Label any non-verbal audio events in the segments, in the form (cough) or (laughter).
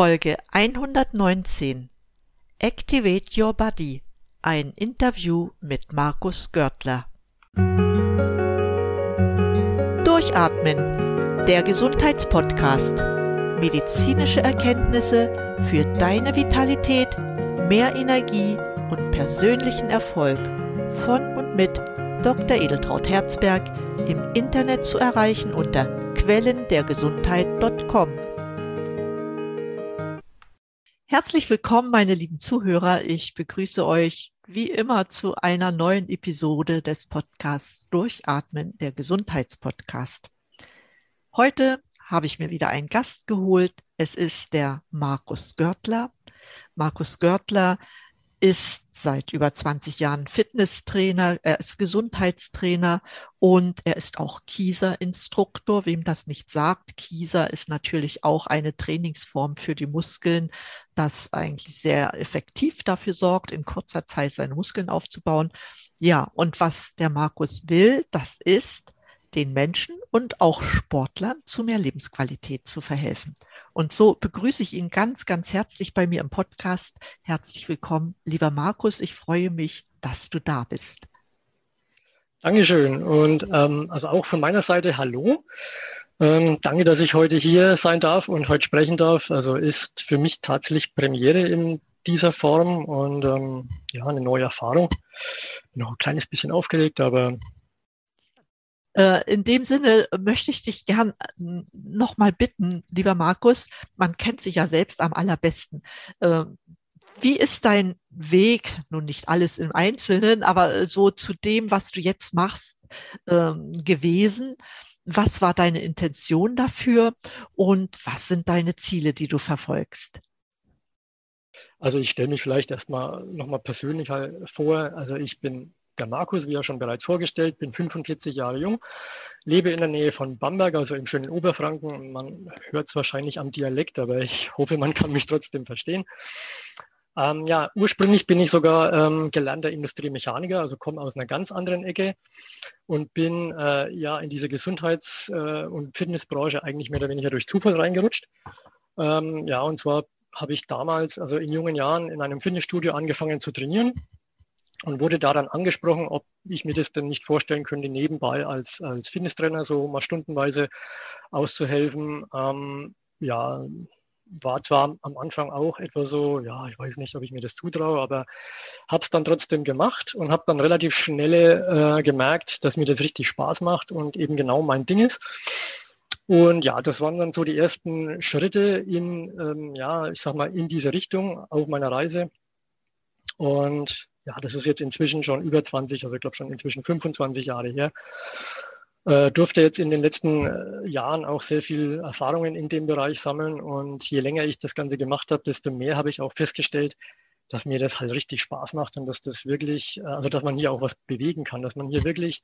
Folge 119 Activate Your Body. Ein Interview mit Markus Görtler. Durchatmen. Der Gesundheitspodcast. Medizinische Erkenntnisse für deine Vitalität, mehr Energie und persönlichen Erfolg. Von und mit Dr. Edeltraut Herzberg im Internet zu erreichen unter quellendergesundheit.com. Herzlich willkommen, meine lieben Zuhörer. Ich begrüße euch wie immer zu einer neuen Episode des Podcasts Durchatmen, der Gesundheitspodcast. Heute habe ich mir wieder einen Gast geholt. Es ist der Markus Görtler. Markus Görtler ist seit über 20 Jahren Fitnesstrainer, er ist Gesundheitstrainer und er ist auch Kieser-Instruktor. Wem das nicht sagt, Kieser ist natürlich auch eine Trainingsform für die Muskeln, das eigentlich sehr effektiv dafür sorgt, in kurzer Zeit seine Muskeln aufzubauen. Ja, und was der Markus will, das ist, den Menschen und auch Sportlern zu mehr Lebensqualität zu verhelfen. Und so begrüße ich ihn ganz, ganz herzlich bei mir im Podcast. Herzlich willkommen, lieber Markus. Ich freue mich, dass du da bist. Dankeschön. Und ähm, also auch von meiner Seite Hallo. Ähm, danke, dass ich heute hier sein darf und heute sprechen darf. Also ist für mich tatsächlich Premiere in dieser Form und ähm, ja, eine neue Erfahrung. Bin noch ein kleines bisschen aufgeregt, aber in dem Sinne möchte ich dich gern äh, nochmal bitten, lieber Markus, man kennt sich ja selbst am allerbesten. Ähm, wie ist dein Weg, nun nicht alles im Einzelnen, aber so zu dem, was du jetzt machst, ähm, gewesen? Was war deine Intention dafür und was sind deine Ziele, die du verfolgst? Also ich stelle mich vielleicht erstmal nochmal persönlich vor. Also ich bin der Markus, wie ja schon bereits vorgestellt, bin 45 Jahre jung, lebe in der Nähe von Bamberg, also im schönen Oberfranken. Man hört es wahrscheinlich am Dialekt, aber ich (laughs) hoffe, man kann mich trotzdem verstehen. Ähm, ja, ursprünglich bin ich sogar ähm, gelernter Industriemechaniker, also komme aus einer ganz anderen Ecke und bin äh, ja in diese Gesundheits- äh, und Fitnessbranche eigentlich mehr oder weniger durch Zufall reingerutscht. Ähm, ja, und zwar habe ich damals, also in jungen Jahren, in einem Fitnessstudio angefangen zu trainieren und wurde daran angesprochen, ob ich mir das denn nicht vorstellen könnte, nebenbei als, als Fitnesstrainer so mal stundenweise auszuhelfen. Ähm, ja, war zwar am Anfang auch etwa so, ja, ich weiß nicht, ob ich mir das zutraue, aber habe es dann trotzdem gemacht und habe dann relativ schnell äh, gemerkt, dass mir das richtig Spaß macht und eben genau mein Ding ist. Und ja, das waren dann so die ersten Schritte in, ähm, ja, ich sag mal, in diese Richtung auf meiner Reise. Und ja, das ist jetzt inzwischen schon über 20, also ich glaube schon inzwischen 25 Jahre her. Äh, durfte jetzt in den letzten äh, Jahren auch sehr viel Erfahrungen in dem Bereich sammeln und je länger ich das Ganze gemacht habe, desto mehr habe ich auch festgestellt, dass mir das halt richtig Spaß macht und dass das wirklich, äh, also dass man hier auch was bewegen kann, dass man hier wirklich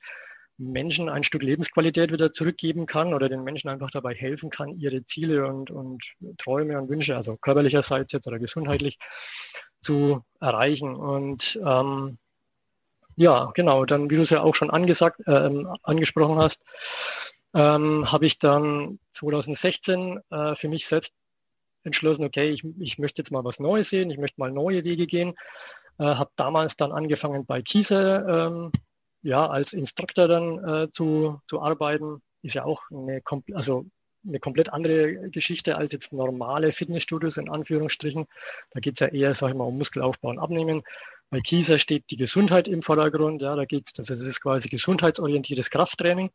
Menschen ein Stück Lebensqualität wieder zurückgeben kann oder den Menschen einfach dabei helfen kann, ihre Ziele und, und Träume und Wünsche, also körperlicherseits oder gesundheitlich, zu erreichen. Und ähm, ja, genau, dann, wie du es ja auch schon angesagt, äh, angesprochen hast, ähm, habe ich dann 2016 äh, für mich selbst entschlossen, okay, ich, ich möchte jetzt mal was Neues sehen, ich möchte mal neue Wege gehen. Äh, habe damals dann angefangen bei Kieser ähm, ja, als Instructor dann äh, zu, zu arbeiten. Ist ja auch eine, also eine komplett andere Geschichte als jetzt normale Fitnessstudios in Anführungsstrichen. Da geht es ja eher, sag ich mal, um Muskelaufbau und Abnehmen. Bei Kieser steht die Gesundheit im Vordergrund. Ja, da geht es, es ist quasi gesundheitsorientiertes Krafttraining.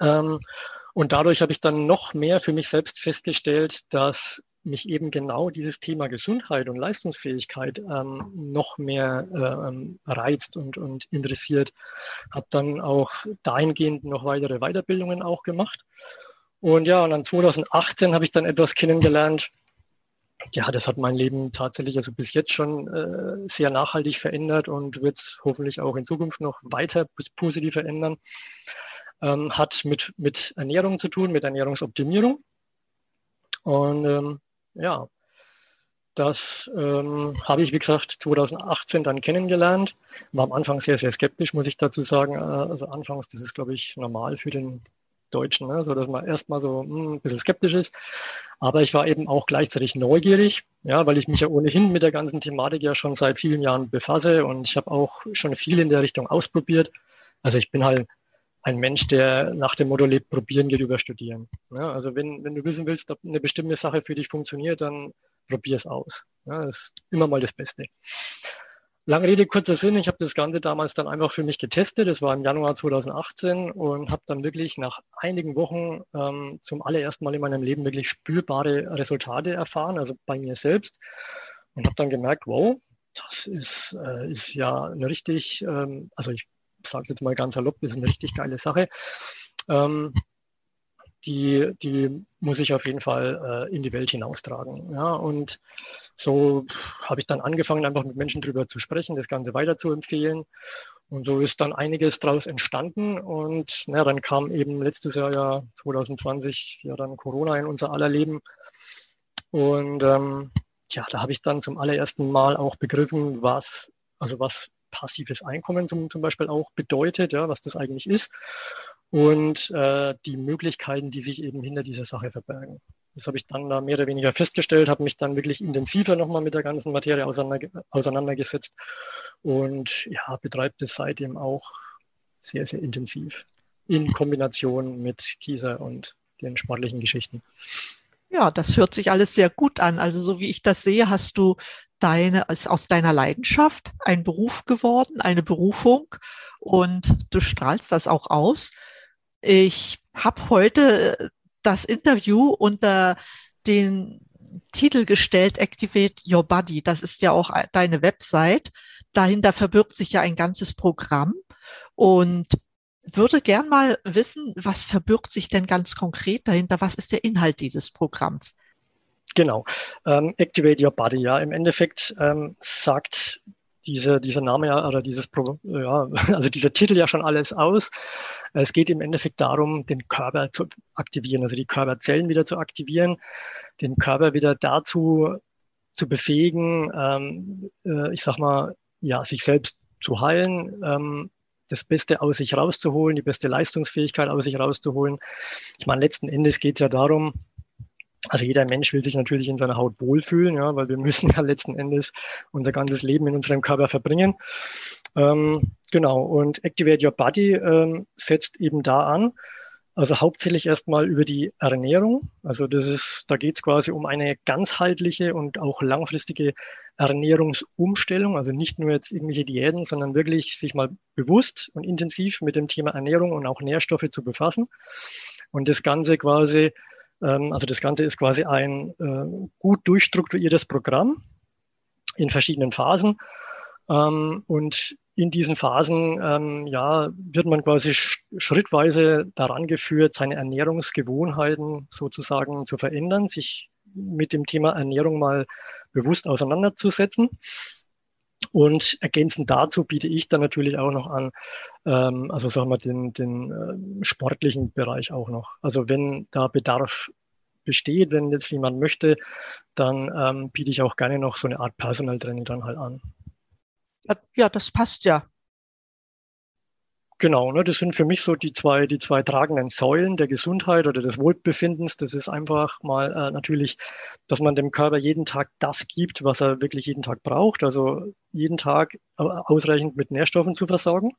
Ähm, und dadurch habe ich dann noch mehr für mich selbst festgestellt, dass mich eben genau dieses Thema Gesundheit und Leistungsfähigkeit ähm, noch mehr ähm, reizt und, und interessiert. Habe dann auch dahingehend noch weitere Weiterbildungen auch gemacht und ja, und dann 2018 habe ich dann etwas kennengelernt. Ja, das hat mein Leben tatsächlich also bis jetzt schon äh, sehr nachhaltig verändert und wird es hoffentlich auch in Zukunft noch weiter positiv verändern. Ähm, hat mit, mit Ernährung zu tun, mit Ernährungsoptimierung. Und ähm, ja, das ähm, habe ich, wie gesagt, 2018 dann kennengelernt. War am Anfang sehr, sehr skeptisch, muss ich dazu sagen. Äh, also anfangs, das ist, glaube ich, normal für den Deutschen, ne? so dass man erstmal so mh, hm, ein bisschen skeptisch ist. Aber ich war eben auch gleichzeitig neugierig, ja, weil ich mich ja ohnehin mit der ganzen Thematik ja schon seit vielen Jahren befasse und ich habe auch schon viel in der Richtung ausprobiert. Also ich bin halt ein Mensch, der nach dem Motto lebt, probieren geht über studieren. Ja, also wenn, wenn du wissen willst, ob eine bestimmte Sache für dich funktioniert, dann probier es aus. Ja, das ist immer mal das Beste. Lange Rede, kurzer Sinn. Ich habe das Ganze damals dann einfach für mich getestet. Das war im Januar 2018 und habe dann wirklich nach einigen Wochen ähm, zum allerersten Mal in meinem Leben wirklich spürbare Resultate erfahren, also bei mir selbst. Und habe dann gemerkt, wow, das ist, äh, ist ja eine richtig, ähm, also ich sage es jetzt mal ganz salopp, ist eine richtig geile Sache. Ähm, die, die muss ich auf jeden Fall äh, in die Welt hinaustragen. Ja, und so habe ich dann angefangen, einfach mit Menschen drüber zu sprechen, das Ganze weiter zu empfehlen. Und so ist dann einiges daraus entstanden. Und na, dann kam eben letztes Jahr ja 2020 ja dann Corona in unser aller Leben. Und ähm, ja, da habe ich dann zum allerersten Mal auch begriffen, was, also was passives Einkommen zum, zum Beispiel auch bedeutet, ja, was das eigentlich ist und äh, die Möglichkeiten, die sich eben hinter dieser Sache verbergen. Das habe ich dann da mehr oder weniger festgestellt, habe mich dann wirklich intensiver nochmal mit der ganzen Materie auseinander, auseinandergesetzt und ja, betreibt es seitdem auch sehr, sehr intensiv in Kombination mit Kieser und den sportlichen Geschichten. Ja, das hört sich alles sehr gut an. Also so wie ich das sehe, hast du deine, ist aus deiner Leidenschaft ein Beruf geworden, eine Berufung und du strahlst das auch aus. Ich habe heute äh, das Interview unter den Titel gestellt, Activate Your Body. Das ist ja auch deine Website. Dahinter verbirgt sich ja ein ganzes Programm und würde gern mal wissen, was verbirgt sich denn ganz konkret dahinter? Was ist der Inhalt dieses Programms? Genau. Ähm, Activate Your Body, ja. Im Endeffekt ähm, sagt diese, dieser Name ja, oder dieses, ja, (laughs) also dieser Titel ja schon alles aus. Es geht im Endeffekt darum, den Körper zu aktivieren, also die Körperzellen wieder zu aktivieren, den Körper wieder dazu zu befähigen, ähm, äh, ich sag mal, ja, sich selbst zu heilen, ähm, das Beste aus sich rauszuholen, die beste Leistungsfähigkeit aus sich rauszuholen. Ich meine, letzten Endes geht es ja darum, also jeder Mensch will sich natürlich in seiner Haut wohlfühlen, ja, weil wir müssen (laughs) ja letzten Endes unser ganzes Leben in unserem Körper verbringen. Ähm, genau, und Activate Your Body ähm, setzt eben da an, also hauptsächlich erstmal über die Ernährung. Also das ist, da geht es quasi um eine ganzheitliche und auch langfristige Ernährungsumstellung. Also nicht nur jetzt irgendwelche Diäten, sondern wirklich sich mal bewusst und intensiv mit dem Thema Ernährung und auch Nährstoffe zu befassen. Und das Ganze quasi also das Ganze ist quasi ein äh, gut durchstrukturiertes Programm in verschiedenen Phasen. Ähm, und in diesen Phasen ähm, ja, wird man quasi schrittweise daran geführt, seine Ernährungsgewohnheiten sozusagen zu verändern, sich mit dem Thema Ernährung mal bewusst auseinanderzusetzen. Und ergänzend dazu biete ich dann natürlich auch noch an, ähm, also sagen wir den, den äh, sportlichen Bereich auch noch. Also wenn da Bedarf besteht, wenn jetzt jemand möchte, dann ähm, biete ich auch gerne noch so eine Art Personal Training dann halt an. Ja, das passt ja. Genau, ne, das sind für mich so die zwei, die zwei tragenden Säulen der Gesundheit oder des Wohlbefindens. Das ist einfach mal äh, natürlich, dass man dem Körper jeden Tag das gibt, was er wirklich jeden Tag braucht. Also jeden Tag äh, ausreichend mit Nährstoffen zu versorgen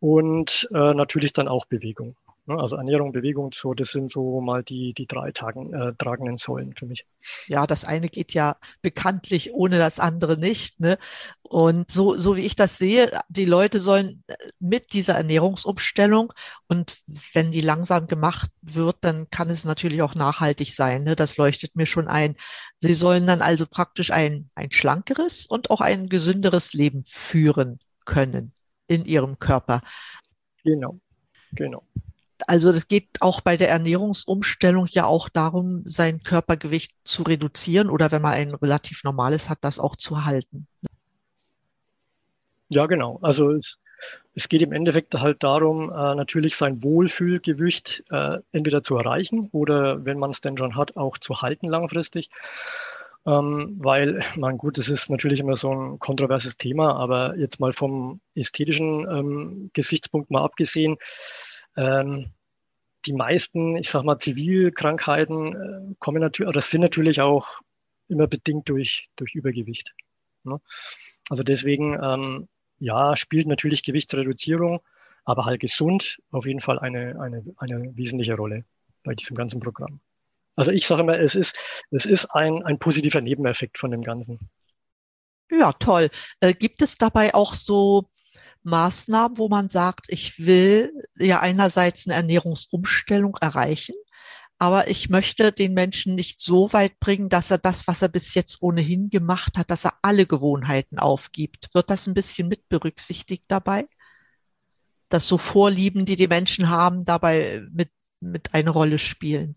und äh, natürlich dann auch Bewegung. Ne? Also Ernährung, Bewegung, so, das sind so mal die, die drei Tagen, äh, tragenden Säulen für mich. Ja, das eine geht ja bekanntlich ohne das andere nicht. Ne? Und so, so wie ich das sehe, die Leute sollen äh, mit dieser Ernährungsumstellung und wenn die langsam gemacht wird, dann kann es natürlich auch nachhaltig sein. Ne? Das leuchtet mir schon ein. Sie sollen dann also praktisch ein, ein schlankeres und auch ein gesünderes Leben führen können in ihrem Körper. Genau, genau also es geht auch bei der Ernährungsumstellung ja auch darum, sein Körpergewicht zu reduzieren oder wenn man ein relativ normales hat, das auch zu halten. Ja, genau. Also es, es geht im Endeffekt halt darum, äh, natürlich sein Wohlfühlgewicht äh, entweder zu erreichen oder wenn man es denn schon hat, auch zu halten langfristig. Ähm, weil, (laughs) man gut, das ist natürlich immer so ein kontroverses Thema, aber jetzt mal vom ästhetischen ähm, Gesichtspunkt mal abgesehen, ähm, die meisten, ich sag mal, Zivilkrankheiten äh, kommen natürlich, oder sind natürlich auch immer bedingt durch, durch Übergewicht. Ne? Also deswegen, ähm, ja, spielt natürlich Gewichtsreduzierung, aber halt gesund auf jeden Fall eine, eine, eine wesentliche Rolle bei diesem ganzen Programm. Also ich sage immer, es ist, es ist ein, ein positiver Nebeneffekt von dem Ganzen. Ja, toll. Äh, gibt es dabei auch so Maßnahmen, wo man sagt, ich will ja einerseits eine Ernährungsumstellung erreichen, aber ich möchte den Menschen nicht so weit bringen, dass er das, was er bis jetzt ohnehin gemacht hat, dass er alle Gewohnheiten aufgibt. Wird das ein bisschen mit berücksichtigt dabei? Dass so Vorlieben, die die Menschen haben, dabei mit, mit eine Rolle spielen?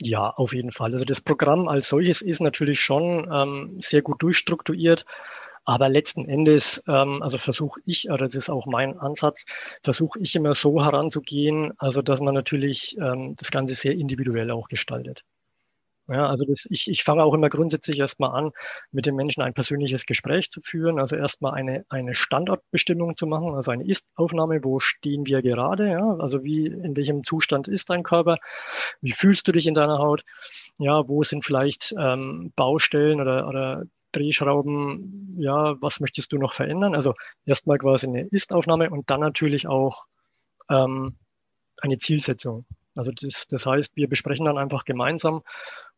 Ja, auf jeden Fall. Also das Programm als solches ist natürlich schon ähm, sehr gut durchstrukturiert. Aber letzten Endes, ähm, also versuche ich, oder das ist auch mein Ansatz, versuche ich immer so heranzugehen, also dass man natürlich ähm, das Ganze sehr individuell auch gestaltet. Ja, also das, ich, ich fange auch immer grundsätzlich erstmal an, mit den Menschen ein persönliches Gespräch zu führen, also erstmal eine, eine Standortbestimmung zu machen, also eine Ist-Aufnahme, wo stehen wir gerade, ja, also wie, in welchem Zustand ist dein Körper, wie fühlst du dich in deiner Haut, ja, wo sind vielleicht ähm, Baustellen oder, oder Drehschrauben, ja, was möchtest du noch verändern? Also erstmal quasi eine Ist-Aufnahme und dann natürlich auch ähm, eine Zielsetzung. Also das, das heißt, wir besprechen dann einfach gemeinsam,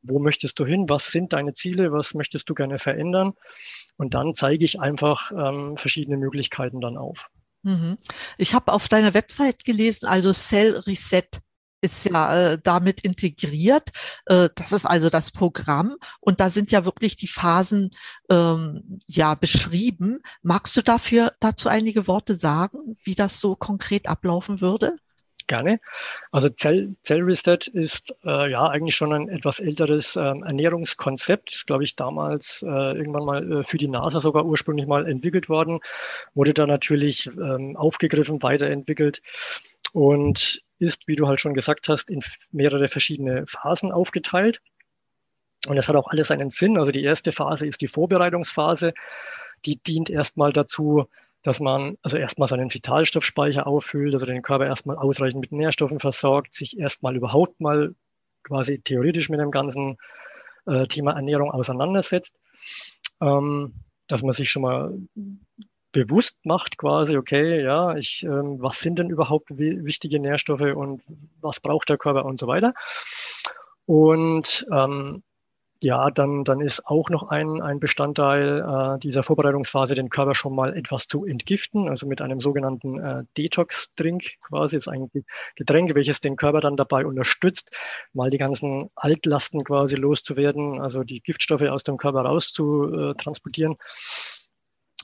wo möchtest du hin, was sind deine Ziele, was möchtest du gerne verändern und dann zeige ich einfach ähm, verschiedene Möglichkeiten dann auf. Mhm. Ich habe auf deiner Website gelesen, also Cell Reset ist ja äh, damit integriert. Äh, das ist also das Programm und da sind ja wirklich die Phasen ähm, ja beschrieben. Magst du dafür dazu einige Worte sagen, wie das so konkret ablaufen würde? Gerne. Also Zell, Zell Reset ist äh, ja eigentlich schon ein etwas älteres ähm, Ernährungskonzept, glaube ich, damals äh, irgendwann mal äh, für die NASA sogar ursprünglich mal entwickelt worden, wurde dann natürlich ähm, aufgegriffen, weiterentwickelt und ist, wie du halt schon gesagt hast, in mehrere verschiedene Phasen aufgeteilt. Und es hat auch alles einen Sinn. Also die erste Phase ist die Vorbereitungsphase. Die dient erstmal dazu, dass man also erstmal seinen Vitalstoffspeicher auffüllt, also den Körper erstmal ausreichend mit Nährstoffen versorgt, sich erstmal überhaupt mal quasi theoretisch mit dem ganzen äh, Thema Ernährung auseinandersetzt, ähm, dass man sich schon mal bewusst macht, quasi, okay, ja, ich, ähm, was sind denn überhaupt wichtige Nährstoffe und was braucht der Körper und so weiter. Und ähm, ja, dann, dann ist auch noch ein, ein Bestandteil äh, dieser Vorbereitungsphase, den Körper schon mal etwas zu entgiften, also mit einem sogenannten äh, Detox-Drink quasi, ist ein Getränk, welches den Körper dann dabei unterstützt, mal die ganzen Altlasten quasi loszuwerden, also die Giftstoffe aus dem Körper rauszutransportieren. Äh,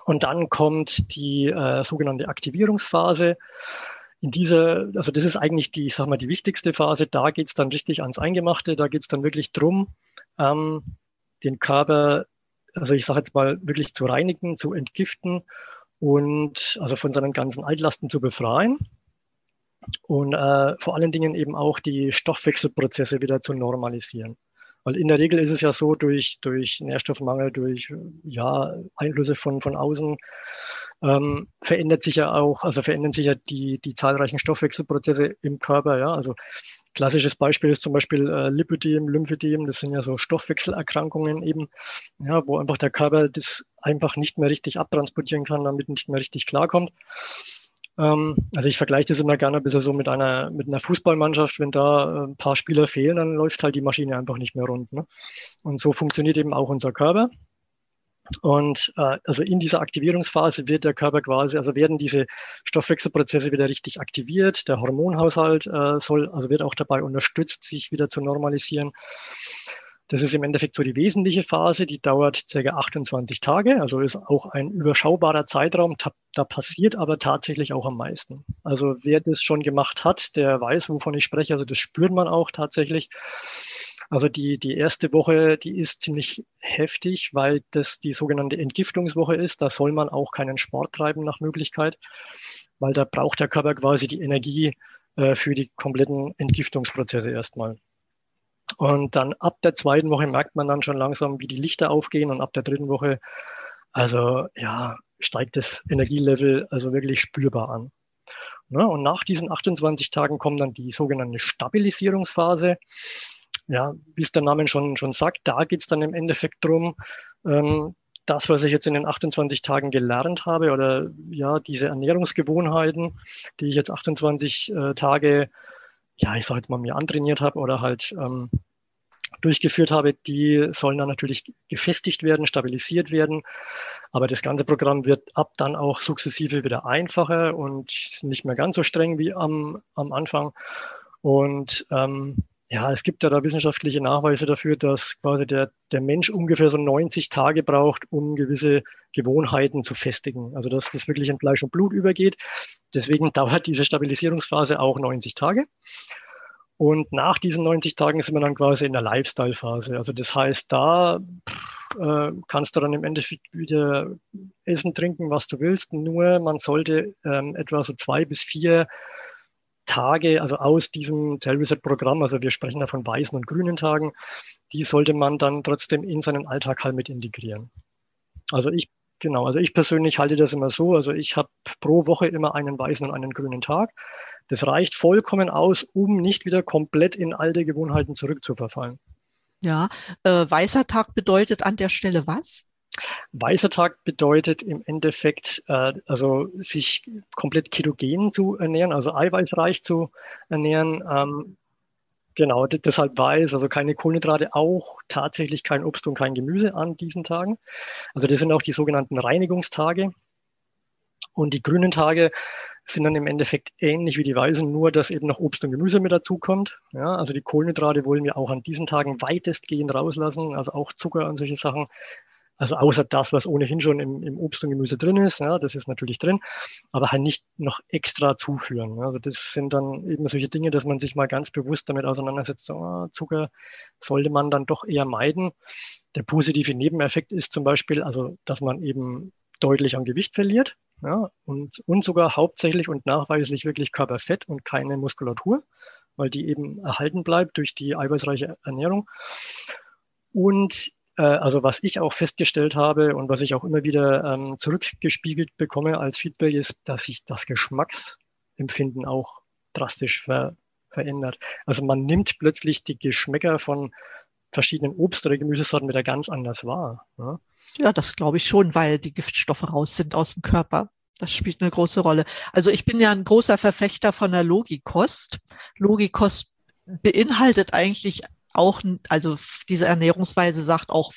und dann kommt die äh, sogenannte Aktivierungsphase. In dieser, also das ist eigentlich die, ich sag mal, die wichtigste Phase. Da geht es dann richtig ans Eingemachte. Da geht es dann wirklich drum, ähm, den Körper, also ich sage jetzt mal, wirklich zu reinigen, zu entgiften und also von seinen ganzen Altlasten zu befreien und äh, vor allen Dingen eben auch die Stoffwechselprozesse wieder zu normalisieren. Weil in der Regel ist es ja so, durch, durch Nährstoffmangel, durch ja, Einflüsse von, von außen, ähm, verändert sich ja auch, also verändern sich ja die, die zahlreichen Stoffwechselprozesse im Körper. Ja? Also klassisches Beispiel ist zum Beispiel äh, Lipödem, Lymphödem, das sind ja so Stoffwechselerkrankungen eben, ja, wo einfach der Körper das einfach nicht mehr richtig abtransportieren kann, damit nicht mehr richtig klarkommt. Ähm, also ich vergleiche das immer gerne ein bisschen so mit einer, mit einer Fußballmannschaft. Wenn da äh, ein paar Spieler fehlen, dann läuft halt die Maschine einfach nicht mehr rund. Ne? Und so funktioniert eben auch unser Körper. Und äh, also in dieser Aktivierungsphase wird der Körper quasi, also werden diese Stoffwechselprozesse wieder richtig aktiviert. Der Hormonhaushalt äh, soll, also wird auch dabei unterstützt, sich wieder zu normalisieren. Das ist im Endeffekt so die wesentliche Phase, die dauert ca. 28 Tage, also ist auch ein überschaubarer Zeitraum. Da passiert aber tatsächlich auch am meisten. Also wer das schon gemacht hat, der weiß, wovon ich spreche. Also das spürt man auch tatsächlich. Also die, die erste Woche, die ist ziemlich heftig, weil das die sogenannte Entgiftungswoche ist. Da soll man auch keinen Sport treiben nach Möglichkeit, weil da braucht der Körper quasi die Energie äh, für die kompletten Entgiftungsprozesse erstmal. Und dann ab der zweiten Woche merkt man dann schon langsam, wie die Lichter aufgehen und ab der dritten Woche, also ja, steigt das Energielevel also wirklich spürbar an. Ne? Und nach diesen 28 Tagen kommt dann die sogenannte Stabilisierungsphase. Ja, wie es der Name schon, schon sagt, da geht es dann im Endeffekt drum, ähm, das, was ich jetzt in den 28 Tagen gelernt habe oder ja, diese Ernährungsgewohnheiten, die ich jetzt 28 äh, Tage, ja, ich sag jetzt mal mir antrainiert habe oder halt ähm, durchgeführt habe, die sollen dann natürlich gefestigt werden, stabilisiert werden. Aber das ganze Programm wird ab dann auch sukzessive wieder einfacher und nicht mehr ganz so streng wie am, am Anfang. Und ähm, ja, es gibt ja da wissenschaftliche Nachweise dafür, dass quasi der, der Mensch ungefähr so 90 Tage braucht, um gewisse Gewohnheiten zu festigen. Also dass das wirklich in Fleisch und Blut übergeht. Deswegen (laughs) dauert diese Stabilisierungsphase auch 90 Tage. Und nach diesen 90 Tagen sind wir dann quasi in der Lifestyle-Phase. Also das heißt, da äh, kannst du dann im Endeffekt wieder essen, trinken, was du willst. Nur man sollte ähm, etwa so zwei bis vier Tage, also aus diesem Cell Reset Programm, also wir sprechen da von weißen und grünen Tagen, die sollte man dann trotzdem in seinen Alltag halt mit integrieren. Also ich Genau, also ich persönlich halte das immer so. Also ich habe pro Woche immer einen weißen und einen grünen Tag. Das reicht vollkommen aus, um nicht wieder komplett in alte Gewohnheiten zurückzuverfallen. Ja, äh, weißer Tag bedeutet an der Stelle was? Weißer Tag bedeutet im Endeffekt, äh, also sich komplett ketogen zu ernähren, also eiweißreich zu ernähren. Ähm, Genau, deshalb weiß, also keine Kohlenhydrate, auch tatsächlich kein Obst und kein Gemüse an diesen Tagen. Also das sind auch die sogenannten Reinigungstage. Und die grünen Tage sind dann im Endeffekt ähnlich wie die weißen, nur dass eben noch Obst und Gemüse mit dazukommt. Ja, also die Kohlenhydrate wollen wir auch an diesen Tagen weitestgehend rauslassen, also auch Zucker und solche Sachen also außer das, was ohnehin schon im, im Obst und Gemüse drin ist, ja, das ist natürlich drin, aber halt nicht noch extra zuführen. Also das sind dann eben solche Dinge, dass man sich mal ganz bewusst damit auseinandersetzt. So, ah, Zucker sollte man dann doch eher meiden. Der positive Nebeneffekt ist zum Beispiel, also dass man eben deutlich an Gewicht verliert. Ja, und, und sogar hauptsächlich und nachweislich wirklich Körperfett und keine Muskulatur, weil die eben erhalten bleibt durch die eiweißreiche Ernährung. Und also was ich auch festgestellt habe und was ich auch immer wieder ähm, zurückgespiegelt bekomme als Feedback ist, dass sich das Geschmacksempfinden auch drastisch ver verändert. Also man nimmt plötzlich die Geschmäcker von verschiedenen Obst- oder Gemüsesorten wieder ganz anders wahr. Ja, ja das glaube ich schon, weil die Giftstoffe raus sind aus dem Körper. Das spielt eine große Rolle. Also ich bin ja ein großer Verfechter von der Logikost. Logikost beinhaltet eigentlich auch, also diese Ernährungsweise sagt auch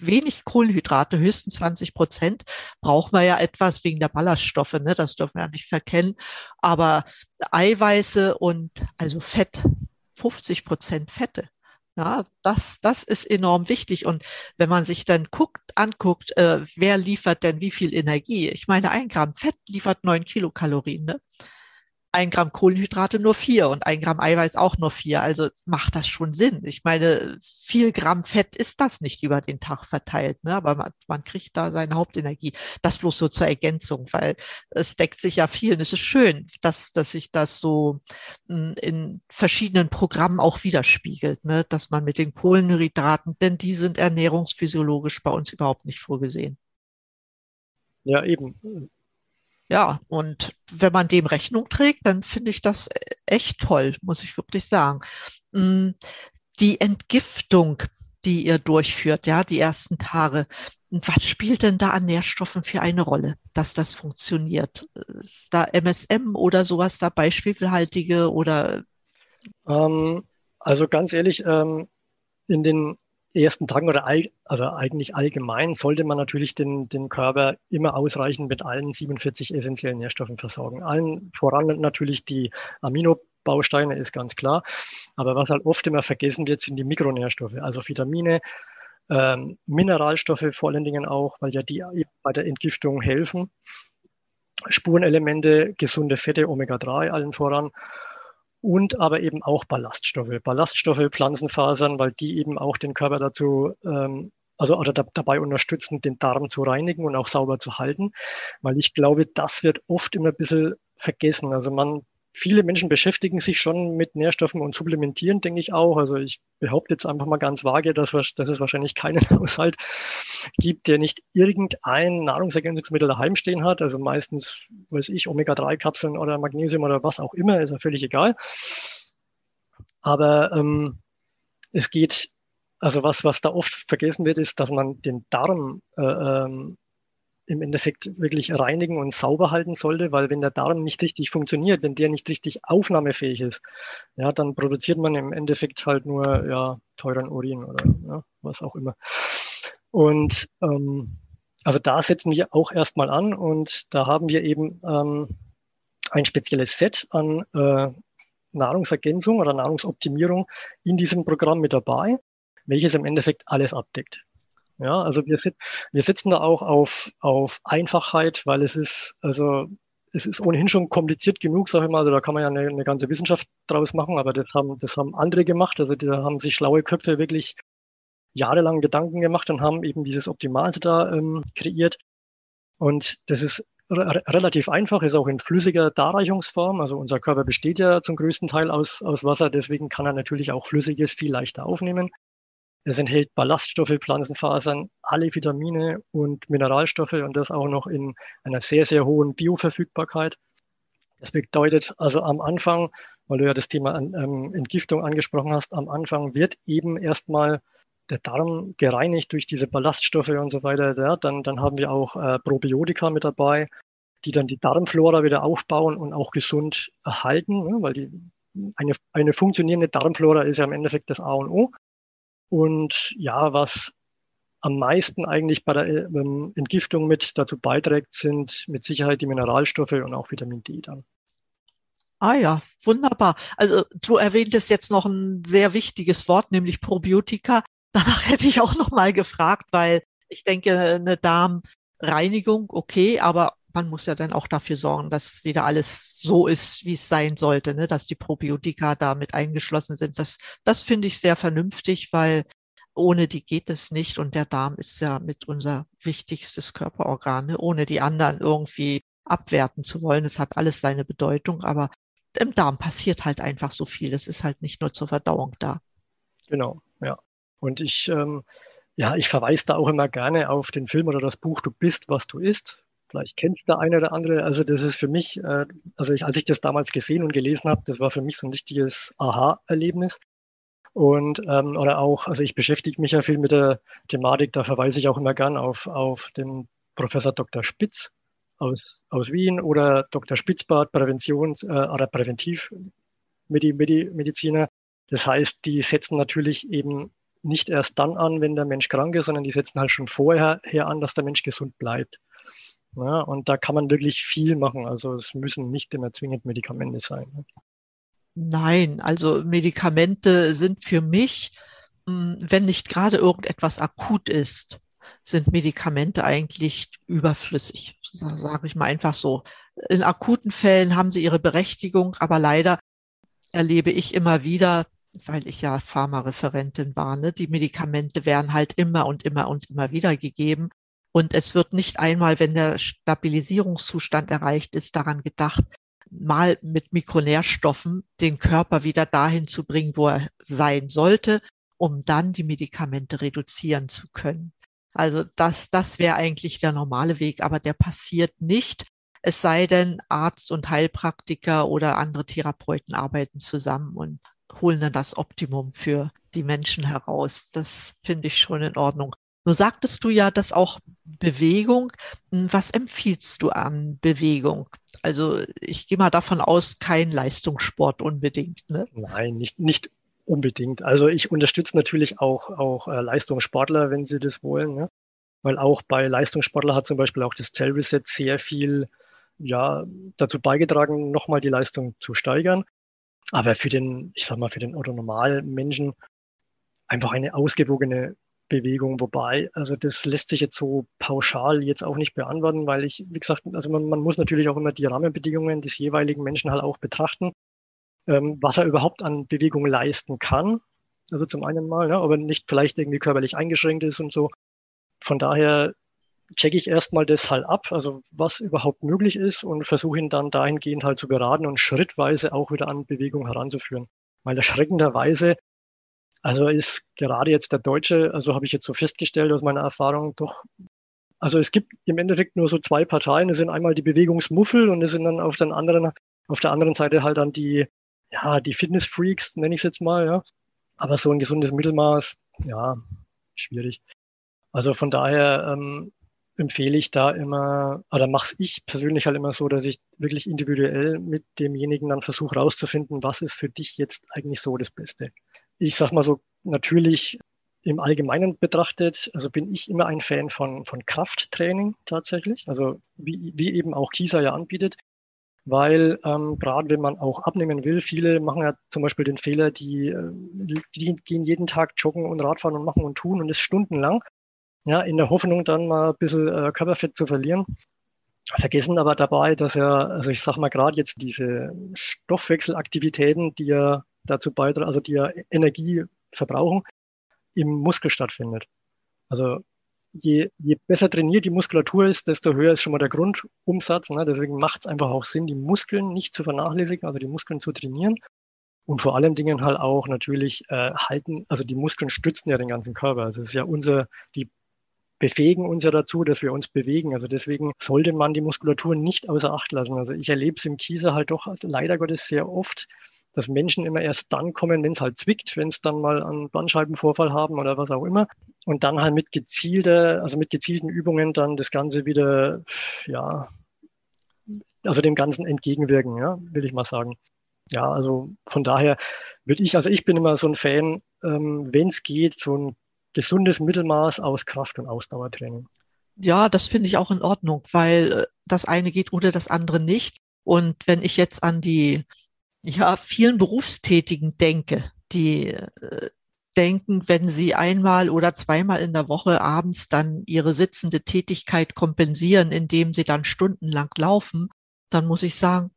wenig Kohlenhydrate, höchstens 20 Prozent, braucht man ja etwas wegen der Ballaststoffe, ne? das dürfen wir ja nicht verkennen. Aber Eiweiße und also Fett, 50 Prozent Fette. Ja, das, das ist enorm wichtig. Und wenn man sich dann guckt, anguckt, äh, wer liefert denn wie viel Energie? Ich meine, ein Gramm Fett liefert neun Kilokalorien. Ne? Ein Gramm Kohlenhydrate nur vier und ein Gramm Eiweiß auch nur vier. Also macht das schon Sinn. Ich meine, viel Gramm Fett ist das nicht über den Tag verteilt, ne? aber man, man kriegt da seine Hauptenergie. Das bloß so zur Ergänzung, weil es deckt sich ja viel und es ist schön, dass, dass sich das so hm, in verschiedenen Programmen auch widerspiegelt, ne? dass man mit den Kohlenhydraten, denn die sind ernährungsphysiologisch bei uns überhaupt nicht vorgesehen. Ja, eben ja, und wenn man dem Rechnung trägt, dann finde ich das echt toll, muss ich wirklich sagen. Mm, die Entgiftung, die ihr durchführt, ja, die ersten Tage, was spielt denn da an Nährstoffen für eine Rolle, dass das funktioniert? Ist da MSM oder sowas dabei, schwefelhaltige oder? Ähm, also ganz ehrlich, ähm, in den ersten Tagen oder also eigentlich allgemein sollte man natürlich den, den Körper immer ausreichend mit allen 47 essentiellen Nährstoffen versorgen. Allen voran natürlich die Aminobausteine ist ganz klar. Aber was halt oft immer vergessen wird, sind die Mikronährstoffe, also Vitamine, ähm, Mineralstoffe vor allen Dingen auch, weil ja die bei der Entgiftung helfen. Spurenelemente, gesunde Fette, Omega-3 allen voran und aber eben auch Ballaststoffe. Ballaststoffe, Pflanzenfasern, weil die eben auch den Körper dazu, ähm, also oder da, dabei unterstützen, den Darm zu reinigen und auch sauber zu halten. Weil ich glaube, das wird oft immer ein bisschen vergessen. Also man viele Menschen beschäftigen sich schon mit Nährstoffen und Supplementieren, denke ich auch. Also ich behaupte jetzt einfach mal ganz vage, dass, dass es wahrscheinlich keinen (laughs) Haushalt gibt, der nicht irgendein Nahrungsergänzungsmittel daheim stehen hat. Also meistens, weiß ich, Omega-3-Kapseln oder Magnesium oder was auch immer, ist ja völlig egal. Aber ähm, es geht, also was, was da oft vergessen wird, ist, dass man den Darm äh, ähm, im Endeffekt wirklich reinigen und sauber halten sollte, weil wenn der Darm nicht richtig funktioniert, wenn der nicht richtig aufnahmefähig ist, ja, dann produziert man im Endeffekt halt nur ja, teuren Urin oder ja, was auch immer. Und ähm, also da setzen wir auch erstmal an und da haben wir eben ähm, ein spezielles Set an äh, Nahrungsergänzung oder Nahrungsoptimierung in diesem Programm mit dabei, welches im Endeffekt alles abdeckt. Ja, also wir, wir setzen da auch auf, auf Einfachheit, weil es ist, also es ist ohnehin schon kompliziert genug, sage ich mal. Also da kann man ja eine, eine ganze Wissenschaft draus machen, aber das haben, das haben andere gemacht. Also da haben sich schlaue Köpfe wirklich jahrelang Gedanken gemacht und haben eben dieses Optimalste da ähm, kreiert. Und das ist re relativ einfach, ist auch in flüssiger Darreichungsform. Also unser Körper besteht ja zum größten Teil aus, aus Wasser, deswegen kann er natürlich auch Flüssiges viel leichter aufnehmen. Es enthält Ballaststoffe, Pflanzenfasern, alle Vitamine und Mineralstoffe und das auch noch in einer sehr, sehr hohen Bioverfügbarkeit. Das bedeutet also am Anfang, weil du ja das Thema ähm, Entgiftung angesprochen hast, am Anfang wird eben erstmal der Darm gereinigt durch diese Ballaststoffe und so weiter. Ja, dann, dann haben wir auch äh, Probiotika mit dabei, die dann die Darmflora wieder aufbauen und auch gesund erhalten, ne, weil die, eine, eine funktionierende Darmflora ist ja im Endeffekt das A und O. Und ja, was am meisten eigentlich bei der ähm, Entgiftung mit dazu beiträgt, sind mit Sicherheit die Mineralstoffe und auch Vitamin D dann. Ah ja, wunderbar. Also du erwähntest jetzt noch ein sehr wichtiges Wort, nämlich Probiotika. Danach (laughs) hätte ich auch noch mal gefragt, weil ich denke, eine Darmreinigung, okay, aber man muss ja dann auch dafür sorgen, dass wieder alles so ist, wie es sein sollte, ne? dass die Probiotika da mit eingeschlossen sind. Das, das finde ich sehr vernünftig, weil ohne die geht es nicht und der Darm ist ja mit unser wichtigstes Körperorgan, ne? ohne die anderen irgendwie abwerten zu wollen. Es hat alles seine Bedeutung, aber im Darm passiert halt einfach so viel. Es ist halt nicht nur zur Verdauung da. Genau, ja. Und ich, ähm, ja, ich verweise da auch immer gerne auf den Film oder das Buch Du bist, was du isst Vielleicht kennt der eine oder andere. Also das ist für mich, äh, also ich, als ich das damals gesehen und gelesen habe, das war für mich so ein richtiges Aha-Erlebnis. Und ähm, oder auch, also ich beschäftige mich ja viel mit der Thematik, da verweise ich auch immer gern auf, auf den Professor Dr. Spitz aus, aus Wien oder Dr. Spitzbart, Präventions- äh, oder Präventivmediziner. Das heißt, die setzen natürlich eben nicht erst dann an, wenn der Mensch krank ist, sondern die setzen halt schon vorher her an, dass der Mensch gesund bleibt. Ja, und da kann man wirklich viel machen. Also es müssen nicht immer zwingend Medikamente sein. Ne? Nein, also Medikamente sind für mich, hm, wenn nicht gerade irgendetwas akut ist, sind Medikamente eigentlich überflüssig, sage ich mal einfach so. In akuten Fällen haben sie ihre Berechtigung, aber leider erlebe ich immer wieder, weil ich ja Pharmareferentin war, ne, die Medikamente werden halt immer und immer und immer wieder gegeben. Und es wird nicht einmal, wenn der Stabilisierungszustand erreicht ist, daran gedacht, mal mit Mikronährstoffen den Körper wieder dahin zu bringen, wo er sein sollte, um dann die Medikamente reduzieren zu können. Also das, das wäre eigentlich der normale Weg, aber der passiert nicht. Es sei denn, Arzt und Heilpraktiker oder andere Therapeuten arbeiten zusammen und holen dann das Optimum für die Menschen heraus. Das finde ich schon in Ordnung. So sagtest du ja, dass auch Bewegung, hm, was empfiehlst du an Bewegung? Also ich gehe mal davon aus, kein Leistungssport unbedingt. Ne? Nein, nicht, nicht unbedingt. Also ich unterstütze natürlich auch, auch äh, Leistungssportler, wenn sie das wollen. Ne? Weil auch bei Leistungssportler hat zum Beispiel auch das Cell Reset sehr viel ja, dazu beigetragen, nochmal die Leistung zu steigern. Aber für den, ich sag mal, für den Otto Menschen einfach eine ausgewogene Bewegung, wobei, also das lässt sich jetzt so pauschal jetzt auch nicht beantworten, weil ich, wie gesagt, also man, man muss natürlich auch immer die Rahmenbedingungen des jeweiligen Menschen halt auch betrachten, ähm, was er überhaupt an Bewegung leisten kann. Also zum einen mal, ne, ob er nicht vielleicht irgendwie körperlich eingeschränkt ist und so. Von daher checke ich erstmal das halt ab, also was überhaupt möglich ist und versuche ihn dann dahingehend halt zu beraten und schrittweise auch wieder an Bewegung heranzuführen. Weil erschreckenderweise, also ist gerade jetzt der Deutsche, also habe ich jetzt so festgestellt aus meiner Erfahrung, doch, also es gibt im Endeffekt nur so zwei Parteien. Es sind einmal die Bewegungsmuffel und es sind dann auf der anderen, auf der anderen Seite halt dann die, ja, die Fitnessfreaks, nenne ich es jetzt mal, ja. Aber so ein gesundes Mittelmaß, ja, schwierig. Also von daher ähm, empfehle ich da immer, oder mache ich persönlich halt immer so, dass ich wirklich individuell mit demjenigen dann versuche rauszufinden, was ist für dich jetzt eigentlich so das Beste. Ich sag mal so, natürlich im Allgemeinen betrachtet, also bin ich immer ein Fan von, von Krafttraining tatsächlich, also wie, wie eben auch Kisa ja anbietet, weil ähm, gerade wenn man auch abnehmen will, viele machen ja zum Beispiel den Fehler, die, äh, die gehen jeden Tag joggen und Radfahren und machen und tun und ist stundenlang ja, in der Hoffnung dann mal ein bisschen äh, Körperfett zu verlieren. Vergessen aber dabei, dass ja, also ich sage mal gerade jetzt diese Stoffwechselaktivitäten, die ja dazu beitragen, also die ja Energie verbrauchen, im Muskel stattfindet. Also je, je besser trainiert die Muskulatur ist, desto höher ist schon mal der Grundumsatz. Ne? Deswegen macht es einfach auch Sinn, die Muskeln nicht zu vernachlässigen, also die Muskeln zu trainieren. Und vor allem Dingen halt auch natürlich äh, halten, also die Muskeln stützen ja den ganzen Körper. Also es ist ja unser, die befähigen uns ja dazu, dass wir uns bewegen. Also deswegen sollte man die Muskulatur nicht außer Acht lassen. Also ich erlebe es im Kieser halt doch also leider Gottes sehr oft, dass Menschen immer erst dann kommen, wenn es halt zwickt, wenn es dann mal einen Bandscheibenvorfall haben oder was auch immer. Und dann halt mit gezielter, also mit gezielten Übungen dann das Ganze wieder, ja, also dem Ganzen entgegenwirken, ja, will ich mal sagen. Ja, also von daher würde ich, also ich bin immer so ein Fan, ähm, wenn es geht, so ein gesundes Mittelmaß aus Kraft- und Ausdauertraining. Ja, das finde ich auch in Ordnung, weil äh, das eine geht ohne das andere nicht. Und wenn ich jetzt an die ja, vielen Berufstätigen denke, die äh, denken, wenn sie einmal oder zweimal in der Woche abends dann ihre sitzende Tätigkeit kompensieren, indem sie dann stundenlang laufen, dann muss ich sagen,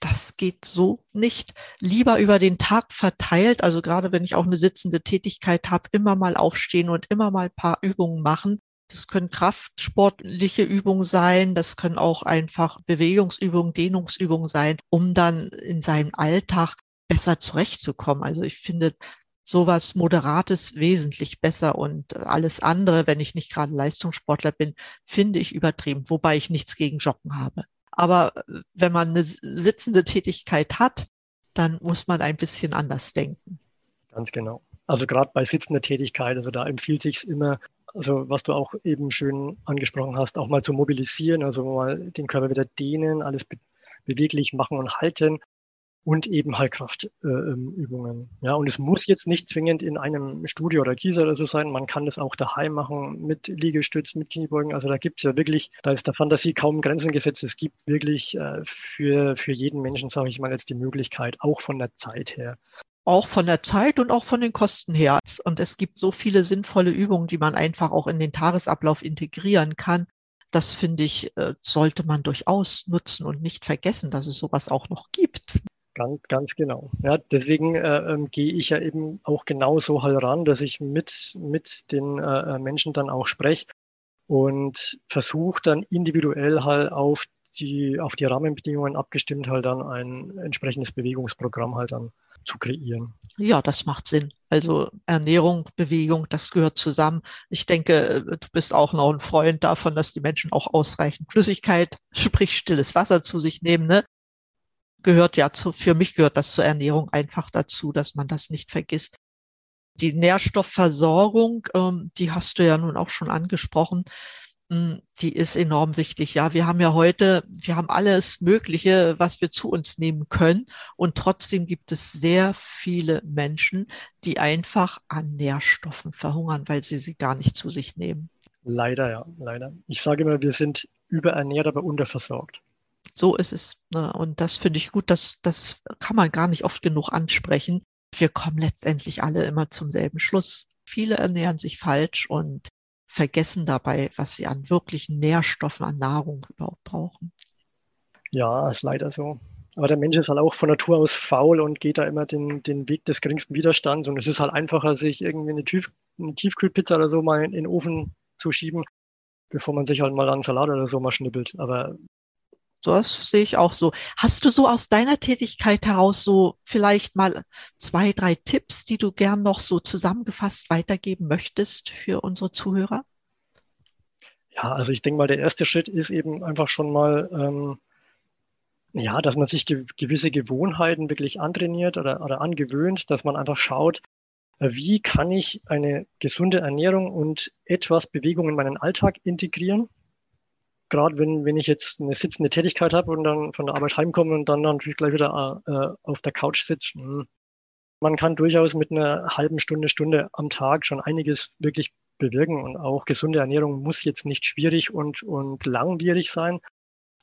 das geht so nicht. Lieber über den Tag verteilt, also gerade wenn ich auch eine sitzende Tätigkeit habe, immer mal aufstehen und immer mal paar Übungen machen. Das können kraftsportliche Übungen sein, das können auch einfach Bewegungsübungen, Dehnungsübungen sein, um dann in seinem Alltag besser zurechtzukommen. Also ich finde sowas Moderates wesentlich besser und alles andere, wenn ich nicht gerade Leistungssportler bin, finde ich übertrieben, wobei ich nichts gegen Joggen habe. Aber äh, wenn man eine sitzende Tätigkeit hat, dann muss man ein bisschen anders denken. Ganz genau. Also gerade bei sitzender Tätigkeit, also da empfiehlt sich immer, also was du auch eben schön angesprochen hast, auch mal zu mobilisieren, also mal den Körper wieder dehnen, alles be beweglich machen und halten und eben halt Kraftübungen. Äh, ja, und es muss jetzt nicht zwingend in einem Studio oder Kieser oder so sein. Man kann das auch daheim machen mit Liegestützen, mit Kniebeugen. Also da gibt es ja wirklich, da ist der Fantasie kaum Grenzen gesetzt. Es gibt wirklich äh, für, für jeden Menschen, sage ich mal, jetzt die Möglichkeit, auch von der Zeit her. Auch von der Zeit und auch von den Kosten her. Und es gibt so viele sinnvolle Übungen, die man einfach auch in den Tagesablauf integrieren kann. Das finde ich, äh, sollte man durchaus nutzen und nicht vergessen, dass es sowas auch noch gibt. Ganz, ganz genau. Ja, deswegen äh, ähm, gehe ich ja eben auch genauso halt ran, dass ich mit, mit den äh, äh Menschen dann auch spreche und versuche dann individuell halt auf die, auf die Rahmenbedingungen abgestimmt halt dann ein entsprechendes Bewegungsprogramm halt dann zu kreieren. Ja, das macht Sinn. Also Ernährung, Bewegung, das gehört zusammen. Ich denke, äh, du bist auch noch ein Freund davon, dass die Menschen auch ausreichend Flüssigkeit, (laughs) sprich stilles Wasser zu sich nehmen. Ne? gehört ja zu, für mich gehört das zur Ernährung einfach dazu, dass man das nicht vergisst. Die Nährstoffversorgung, ähm, die hast du ja nun auch schon angesprochen, die ist enorm wichtig. Ja, wir haben ja heute, wir haben alles Mögliche, was wir zu uns nehmen können. Und trotzdem gibt es sehr viele Menschen, die einfach an Nährstoffen verhungern, weil sie sie gar nicht zu sich nehmen. Leider, ja, leider. Ich sage immer, wir sind überernährt, aber unterversorgt. So ist es. Ne? Und das finde ich gut, das, das kann man gar nicht oft genug ansprechen. Wir kommen letztendlich alle immer zum selben Schluss. Viele ernähren sich falsch und vergessen dabei, was sie an wirklichen Nährstoffen, an Nahrung überhaupt brauchen. Ja, ist leider so. Aber der Mensch ist halt auch von Natur aus faul und geht da immer den, den Weg des geringsten Widerstands. Und es ist halt einfacher, sich irgendwie eine, Tief, eine Tiefkühlpizza oder so mal in den Ofen zu schieben, bevor man sich halt mal an Salat oder so mal schnippelt. Aber das sehe ich auch so. Hast du so aus deiner Tätigkeit heraus so vielleicht mal zwei, drei Tipps, die du gern noch so zusammengefasst weitergeben möchtest für unsere Zuhörer? Ja, also ich denke mal, der erste Schritt ist eben einfach schon mal, ähm, ja, dass man sich ge gewisse Gewohnheiten wirklich antrainiert oder, oder angewöhnt, dass man einfach schaut, äh, wie kann ich eine gesunde Ernährung und etwas Bewegung in meinen Alltag integrieren gerade wenn, wenn ich jetzt eine sitzende Tätigkeit habe und dann von der Arbeit heimkomme und dann natürlich gleich wieder äh, auf der Couch sitze. Hm. Man kann durchaus mit einer halben Stunde, Stunde am Tag schon einiges wirklich bewirken und auch gesunde Ernährung muss jetzt nicht schwierig und, und langwierig sein.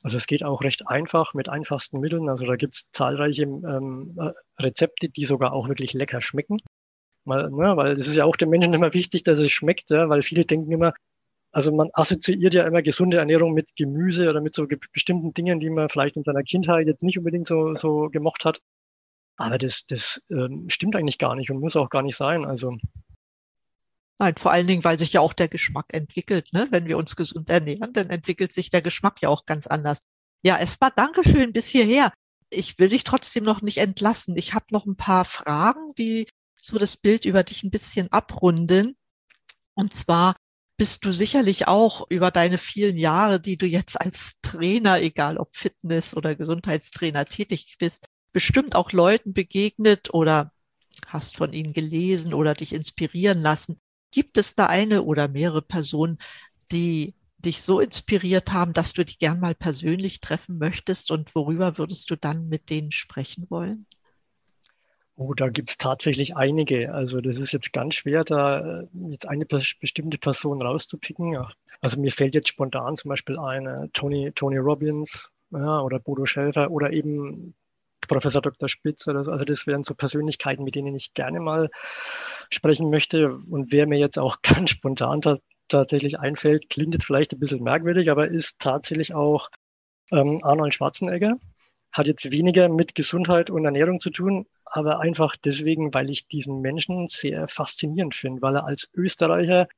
Also es geht auch recht einfach mit einfachsten Mitteln. Also da gibt es zahlreiche ähm, äh, Rezepte, die sogar auch wirklich lecker schmecken. Mal, ne, weil es ist ja auch den Menschen immer wichtig, dass es schmeckt, ja, weil viele denken immer, also man assoziiert ja immer gesunde Ernährung mit Gemüse oder mit so bestimmten Dingen, die man vielleicht in seiner Kindheit jetzt nicht unbedingt so, so gemocht hat. Aber das, das ähm, stimmt eigentlich gar nicht und muss auch gar nicht sein. Also Nein, vor allen Dingen, weil sich ja auch der Geschmack entwickelt. Ne? Wenn wir uns gesund ernähren, dann entwickelt sich der Geschmack ja auch ganz anders. Ja, es war Dankeschön bis hierher. Ich will dich trotzdem noch nicht entlassen. Ich habe noch ein paar Fragen, die so das Bild über dich ein bisschen abrunden. Und zwar, bist du sicherlich auch über deine vielen Jahre, die du jetzt als Trainer, egal ob Fitness oder Gesundheitstrainer tätig bist, bestimmt auch Leuten begegnet oder hast von ihnen gelesen oder dich inspirieren lassen. Gibt es da eine oder mehrere Personen, die dich so inspiriert haben, dass du die gern mal persönlich treffen möchtest und worüber würdest du dann mit denen sprechen wollen? Oh, da gibt es tatsächlich einige. Also das ist jetzt ganz schwer, da äh, jetzt eine bestimmte Person rauszupicken. Also mir fällt jetzt spontan zum Beispiel ein äh, Tony, Tony Robbins ja, oder Bodo Schäfer oder eben Professor Dr. Spitz. Oder so. Also das wären so Persönlichkeiten, mit denen ich gerne mal sprechen möchte. Und wer mir jetzt auch (laughs) ganz spontan tatsächlich einfällt, klingt jetzt vielleicht ein bisschen merkwürdig, aber ist tatsächlich auch ähm, Arnold Schwarzenegger. Hat jetzt weniger mit Gesundheit und Ernährung zu tun, aber einfach deswegen, weil ich diesen Menschen sehr faszinierend finde, weil er als Österreicher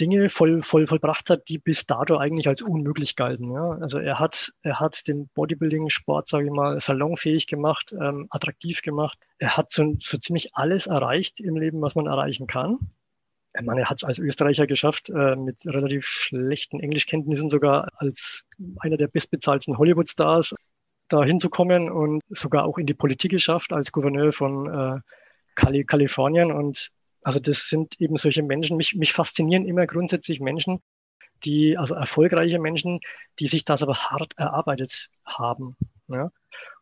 Dinge voll, voll vollbracht hat, die bis dato eigentlich als unmöglich galten. Ja? Also er hat, er hat den Bodybuilding-Sport, sage ich mal, salonfähig gemacht, ähm, attraktiv gemacht. Er hat so, so ziemlich alles erreicht im Leben, was man erreichen kann. Ich meine, er hat es als Österreicher geschafft, äh, mit relativ schlechten Englischkenntnissen sogar als einer der bestbezahlten Hollywood-Stars da hinzukommen und sogar auch in die Politik geschafft als Gouverneur von äh, Kali Kalifornien. Und also das sind eben solche Menschen. Mich, mich faszinieren immer grundsätzlich Menschen, die, also erfolgreiche Menschen, die sich das aber hart erarbeitet haben. Ja?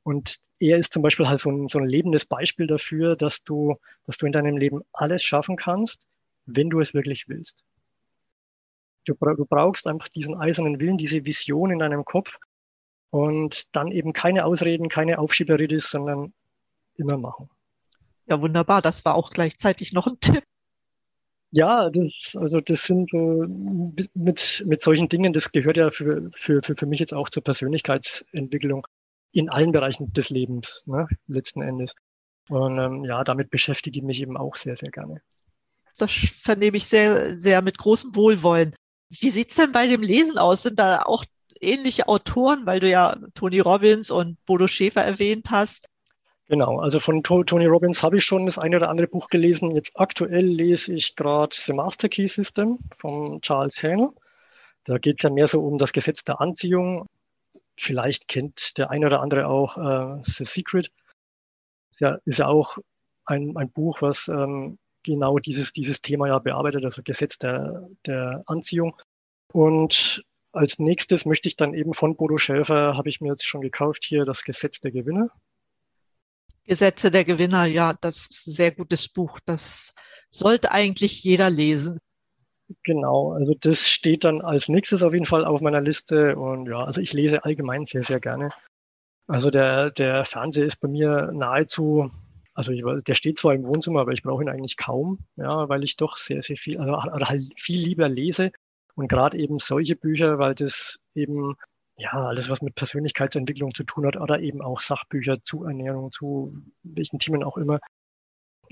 Und er ist zum Beispiel halt so ein, so ein lebendes Beispiel dafür, dass du, dass du in deinem Leben alles schaffen kannst, wenn du es wirklich willst. Du, du brauchst einfach diesen eisernen Willen, diese Vision in deinem Kopf und dann eben keine Ausreden, keine Aufschieberitis, sondern immer machen. Ja, wunderbar. Das war auch gleichzeitig noch ein Tipp. Ja, das, also das sind äh, mit, mit solchen Dingen, das gehört ja für, für, für, für mich jetzt auch zur Persönlichkeitsentwicklung in allen Bereichen des Lebens, ne, letzten Endes. Und ähm, ja, damit beschäftige ich mich eben auch sehr, sehr gerne. Das vernehme ich sehr, sehr mit großem Wohlwollen. Wie sieht's denn bei dem Lesen aus? Sind da auch ähnliche Autoren, weil du ja Tony Robbins und Bodo Schäfer erwähnt hast. Genau, also von Tony Robbins habe ich schon das eine oder andere Buch gelesen. Jetzt aktuell lese ich gerade The Master Key System von Charles Haenel. Da geht es ja mehr so um das Gesetz der Anziehung. Vielleicht kennt der eine oder andere auch äh, The Secret. Ja, ist ja auch ein, ein Buch, was ähm, genau dieses, dieses Thema ja bearbeitet, also Gesetz der, der Anziehung. Und als nächstes möchte ich dann eben von Bodo Schäfer, habe ich mir jetzt schon gekauft, hier das Gesetz der Gewinner. Gesetze der Gewinner, ja, das ist ein sehr gutes Buch. Das sollte eigentlich jeder lesen. Genau, also das steht dann als nächstes auf jeden Fall auf meiner Liste. Und ja, also ich lese allgemein sehr, sehr gerne. Also der, der Fernseher ist bei mir nahezu, also ich, der steht zwar im Wohnzimmer, aber ich brauche ihn eigentlich kaum, ja, weil ich doch sehr, sehr viel, also halt viel lieber lese und gerade eben solche Bücher, weil das eben ja alles, was mit Persönlichkeitsentwicklung zu tun hat, oder eben auch Sachbücher zu Ernährung, zu welchen Themen auch immer,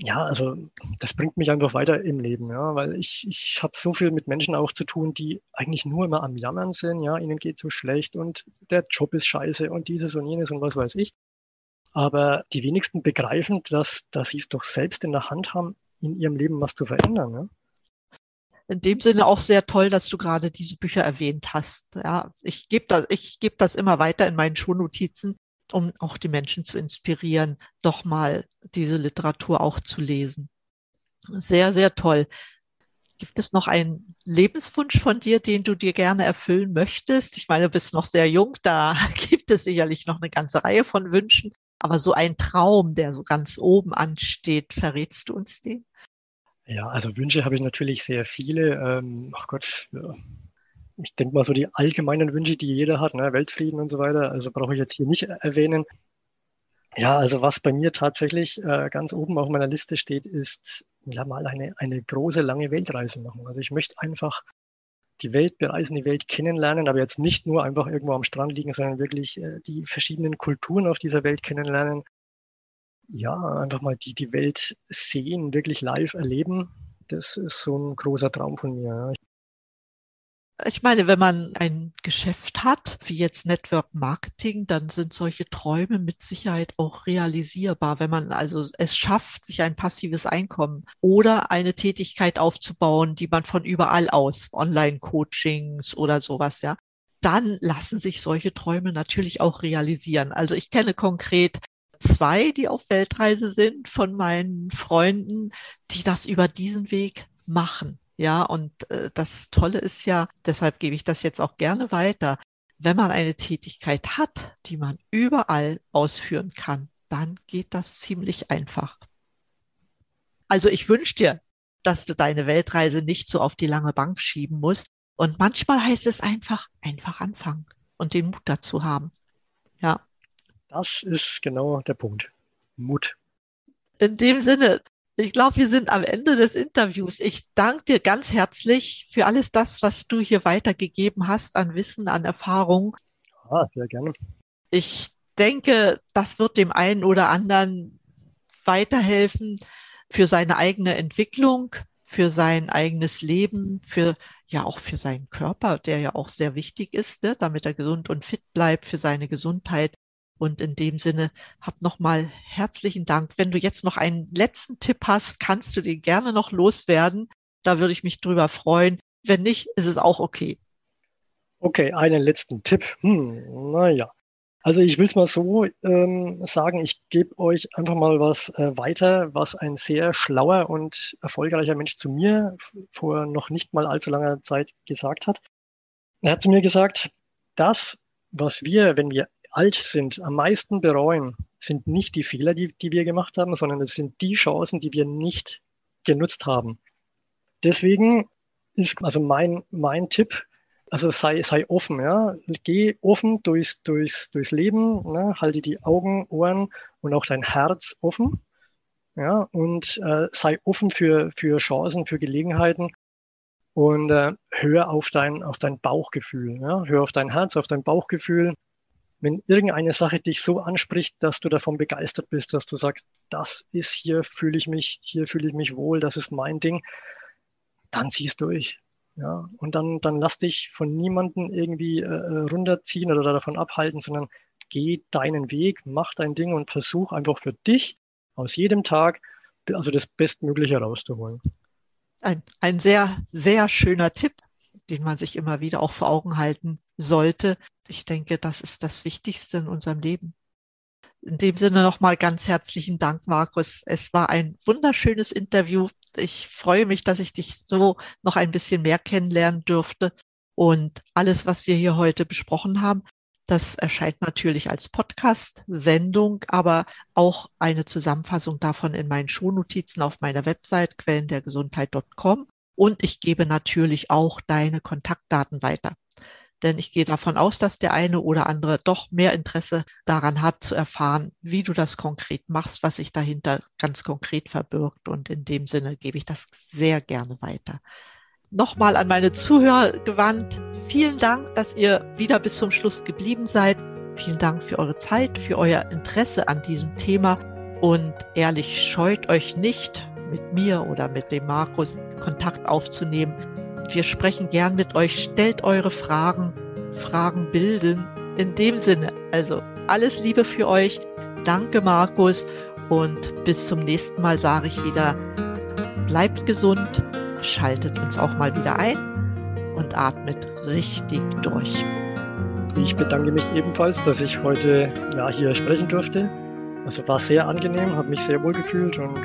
ja, also das bringt mich einfach weiter im Leben, ja, weil ich, ich habe so viel mit Menschen auch zu tun, die eigentlich nur immer am Jammern sind, ja, ihnen geht so schlecht und der Job ist scheiße und dieses und jenes und was weiß ich. Aber die wenigsten begreifen, dass, dass sie es doch selbst in der Hand haben, in ihrem Leben was zu verändern. Ja? In dem Sinne auch sehr toll, dass du gerade diese Bücher erwähnt hast. Ja, ich gebe das, ich gebe das immer weiter in meinen Schulnotizen, um auch die Menschen zu inspirieren, doch mal diese Literatur auch zu lesen. Sehr, sehr toll. Gibt es noch einen Lebenswunsch von dir, den du dir gerne erfüllen möchtest? Ich meine, du bist noch sehr jung, da (laughs) gibt es sicherlich noch eine ganze Reihe von Wünschen, aber so ein Traum, der so ganz oben ansteht, verrätst du uns den? Ja, also Wünsche habe ich natürlich sehr viele. Ähm, ach Gott, ja ich denke mal so die allgemeinen Wünsche, die jeder hat, ne? Weltfrieden und so weiter, also brauche ich jetzt hier nicht erwähnen. Ja, also was bei mir tatsächlich äh, ganz oben auf meiner Liste steht, ist ja mal eine, eine große, lange Weltreise machen. Also ich möchte einfach die Welt bereisen, die Welt kennenlernen, aber jetzt nicht nur einfach irgendwo am Strand liegen, sondern wirklich äh, die verschiedenen Kulturen auf dieser Welt kennenlernen. Ja, einfach mal die, die Welt sehen, wirklich live erleben. Das ist so ein großer Traum von mir. Ich meine, wenn man ein Geschäft hat, wie jetzt Network Marketing, dann sind solche Träume mit Sicherheit auch realisierbar, wenn man also es schafft, sich ein passives Einkommen oder eine Tätigkeit aufzubauen, die man von überall aus, Online-Coachings oder sowas, ja, dann lassen sich solche Träume natürlich auch realisieren. Also ich kenne konkret zwei, die auf Weltreise sind von meinen Freunden, die das über diesen Weg machen. Ja, und äh, das Tolle ist ja, deshalb gebe ich das jetzt auch gerne weiter, wenn man eine Tätigkeit hat, die man überall ausführen kann, dann geht das ziemlich einfach. Also ich wünsche dir, dass du deine Weltreise nicht so auf die lange Bank schieben musst. Und manchmal heißt es einfach, einfach anfangen und den Mut dazu haben. Ja. Das ist genau der Punkt. Mut. In dem Sinne, ich glaube, wir sind am Ende des Interviews. Ich danke dir ganz herzlich für alles das, was du hier weitergegeben hast an Wissen, an Erfahrung. Ah, sehr gerne. Ich denke, das wird dem einen oder anderen weiterhelfen für seine eigene Entwicklung, für sein eigenes Leben, für ja auch für seinen Körper, der ja auch sehr wichtig ist, ne, damit er gesund und fit bleibt, für seine Gesundheit. Und in dem Sinne, hab nochmal herzlichen Dank. Wenn du jetzt noch einen letzten Tipp hast, kannst du den gerne noch loswerden. Da würde ich mich drüber freuen. Wenn nicht, ist es auch okay. Okay, einen letzten Tipp. Hm, naja. Also ich will es mal so ähm, sagen, ich gebe euch einfach mal was äh, weiter, was ein sehr schlauer und erfolgreicher Mensch zu mir vor noch nicht mal allzu langer Zeit gesagt hat. Er hat zu mir gesagt, das, was wir, wenn wir alt sind, am meisten bereuen, sind nicht die Fehler, die, die wir gemacht haben, sondern es sind die Chancen, die wir nicht genutzt haben. Deswegen ist also mein, mein Tipp, also sei, sei offen, ja. Geh offen durchs, durchs, durchs Leben, ne? halte die Augen, Ohren und auch dein Herz offen. Ja, und äh, sei offen für, für Chancen, für Gelegenheiten und äh, hör auf dein, auf dein Bauchgefühl. Ja? Hör auf dein Herz, auf dein Bauchgefühl wenn irgendeine Sache dich so anspricht, dass du davon begeistert bist, dass du sagst, das ist hier fühle ich mich, hier fühle ich mich wohl, das ist mein Ding, dann ziehst durch. Ja, und dann, dann lass dich von niemandem irgendwie äh, runterziehen oder davon abhalten, sondern geh deinen Weg, mach dein Ding und versuch einfach für dich aus jedem Tag also das Bestmögliche rauszuholen. Ein, ein sehr, sehr schöner Tipp, den man sich immer wieder auch vor Augen halten sollte. Ich denke, das ist das Wichtigste in unserem Leben. In dem Sinne nochmal ganz herzlichen Dank, Markus. Es war ein wunderschönes Interview. Ich freue mich, dass ich dich so noch ein bisschen mehr kennenlernen durfte. Und alles, was wir hier heute besprochen haben, das erscheint natürlich als Podcast-Sendung, aber auch eine Zusammenfassung davon in meinen Shownotizen auf meiner Website quellendergesundheit.com. Und ich gebe natürlich auch deine Kontaktdaten weiter. Denn ich gehe davon aus, dass der eine oder andere doch mehr Interesse daran hat zu erfahren, wie du das konkret machst, was sich dahinter ganz konkret verbirgt. Und in dem Sinne gebe ich das sehr gerne weiter. Nochmal an meine Zuhörer gewandt. Vielen Dank, dass ihr wieder bis zum Schluss geblieben seid. Vielen Dank für eure Zeit, für euer Interesse an diesem Thema. Und ehrlich, scheut euch nicht, mit mir oder mit dem Markus Kontakt aufzunehmen. Wir sprechen gern mit euch. Stellt eure Fragen. Fragen bilden. In dem Sinne, also alles Liebe für euch. Danke, Markus. Und bis zum nächsten Mal sage ich wieder, bleibt gesund, schaltet uns auch mal wieder ein und atmet richtig durch. Ich bedanke mich ebenfalls, dass ich heute ja, hier sprechen durfte. Also war sehr angenehm, habe mich sehr wohl gefühlt und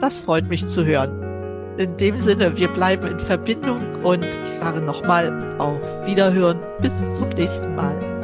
das freut mich zu hören. In dem Sinne, wir bleiben in Verbindung und ich sage nochmal auf Wiederhören. Bis zum nächsten Mal.